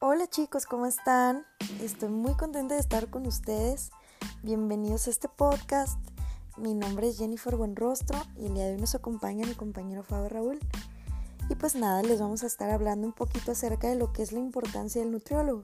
Hola chicos, ¿cómo están? Estoy muy contenta de estar con ustedes. Bienvenidos a este podcast. Mi nombre es Jennifer Buenrostro y el día de hoy nos acompaña mi compañero Fabio Raúl. Y pues nada, les vamos a estar hablando un poquito acerca de lo que es la importancia del nutriólogo.